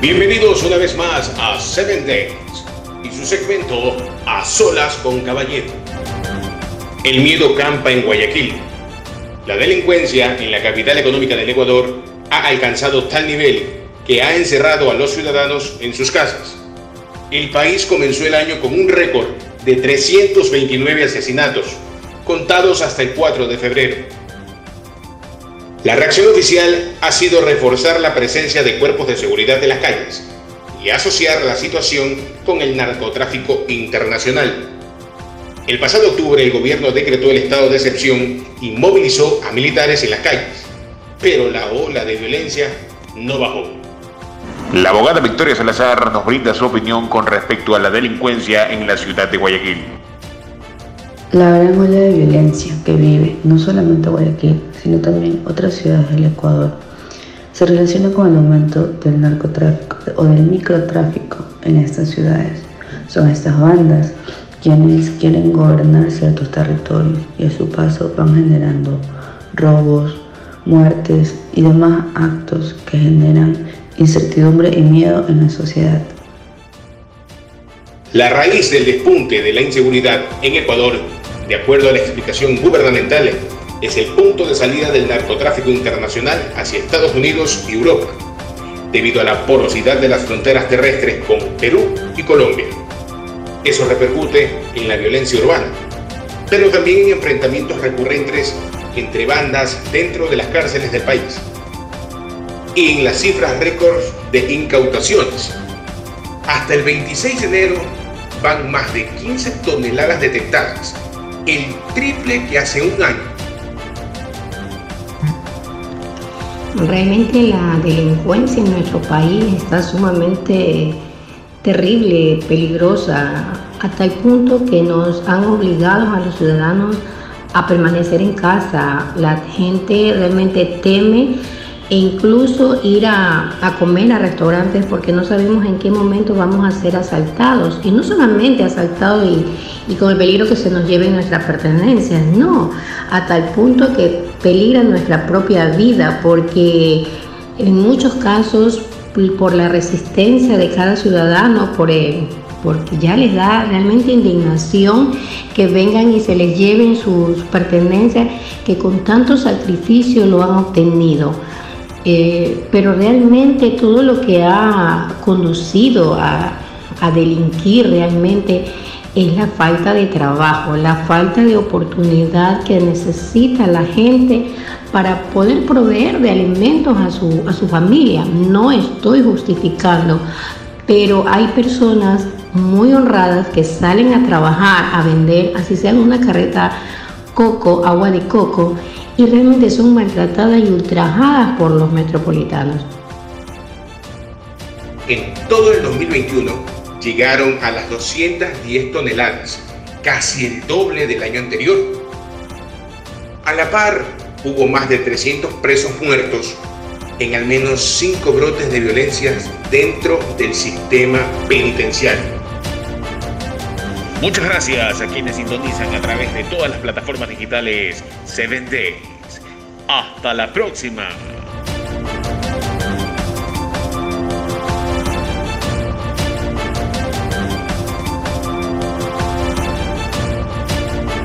Bienvenidos una vez más a Seven Days y su segmento A Solas con Caballero. El miedo campa en Guayaquil. La delincuencia en la capital económica del Ecuador ha alcanzado tal nivel que ha encerrado a los ciudadanos en sus casas. El país comenzó el año con un récord de 329 asesinatos, contados hasta el 4 de febrero. La reacción oficial ha sido reforzar la presencia de cuerpos de seguridad en las calles y asociar la situación con el narcotráfico internacional. El pasado octubre el gobierno decretó el estado de excepción y movilizó a militares en las calles, pero la ola de violencia no bajó. La abogada Victoria Salazar nos brinda su opinión con respecto a la delincuencia en la ciudad de Guayaquil. La gran ola de violencia que vive no solamente Guayaquil, sino también otras ciudades del Ecuador, se relaciona con el aumento del narcotráfico o del microtráfico en estas ciudades. Son estas bandas quienes quieren gobernar ciertos territorios y a su paso van generando robos, muertes y demás actos que generan incertidumbre y miedo en la sociedad. La raíz del despunte de la inseguridad en Ecuador de acuerdo a la explicación gubernamental, es el punto de salida del narcotráfico internacional hacia Estados Unidos y Europa, debido a la porosidad de las fronteras terrestres con Perú y Colombia. Eso repercute en la violencia urbana, pero también en enfrentamientos recurrentes entre bandas dentro de las cárceles del país y en las cifras récords de incautaciones. Hasta el 26 de enero van más de 15 toneladas detectadas el triple que hace un año. Realmente la delincuencia en nuestro país está sumamente terrible, peligrosa, hasta el punto que nos han obligado a los ciudadanos a permanecer en casa. La gente realmente teme e incluso ir a, comer a restaurantes porque no sabemos en qué momento vamos a ser asaltados. Y no solamente asaltados y, con el peligro que se nos lleven nuestras pertenencias, no, hasta el punto que peligra nuestra propia vida porque en muchos casos por la resistencia de cada ciudadano, por, porque ya les da realmente indignación que vengan y se les lleven sus pertenencias que con tanto sacrificio lo han obtenido. Eh, pero realmente todo lo que ha conducido a, delinquir realmente es la falta de trabajo, la falta de oportunidad que necesita la gente para poder proveer de alimentos a su, a su familia. No estoy justificando, pero hay personas muy honradas que salen a trabajar, a vender, así sea una carreta coco, agua de coco, y realmente son maltratadas y ultrajadas por los metropolitanos. En todo el 2021 llegaron a las 210 toneladas, casi el doble del año anterior. A la par, hubo más de 300 presos muertos en al menos 5 brotes de violencia dentro del sistema penitenciario. Muchas gracias a quienes sintonizan a través de todas las plataformas digitales 7 Days. Hasta la próxima.